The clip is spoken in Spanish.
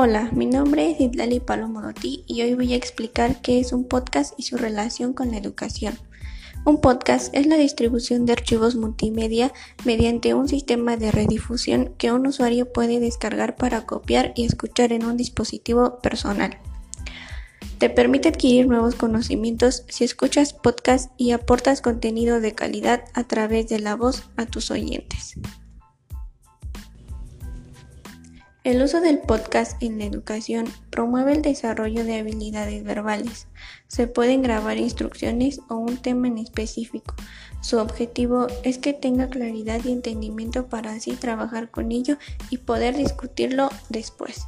Hola, mi nombre es Itlali Palomodoti y hoy voy a explicar qué es un podcast y su relación con la educación. Un podcast es la distribución de archivos multimedia mediante un sistema de redifusión que un usuario puede descargar para copiar y escuchar en un dispositivo personal. Te permite adquirir nuevos conocimientos si escuchas podcast y aportas contenido de calidad a través de la voz a tus oyentes. El uso del podcast en la educación promueve el desarrollo de habilidades verbales. Se pueden grabar instrucciones o un tema en específico. Su objetivo es que tenga claridad y entendimiento para así trabajar con ello y poder discutirlo después.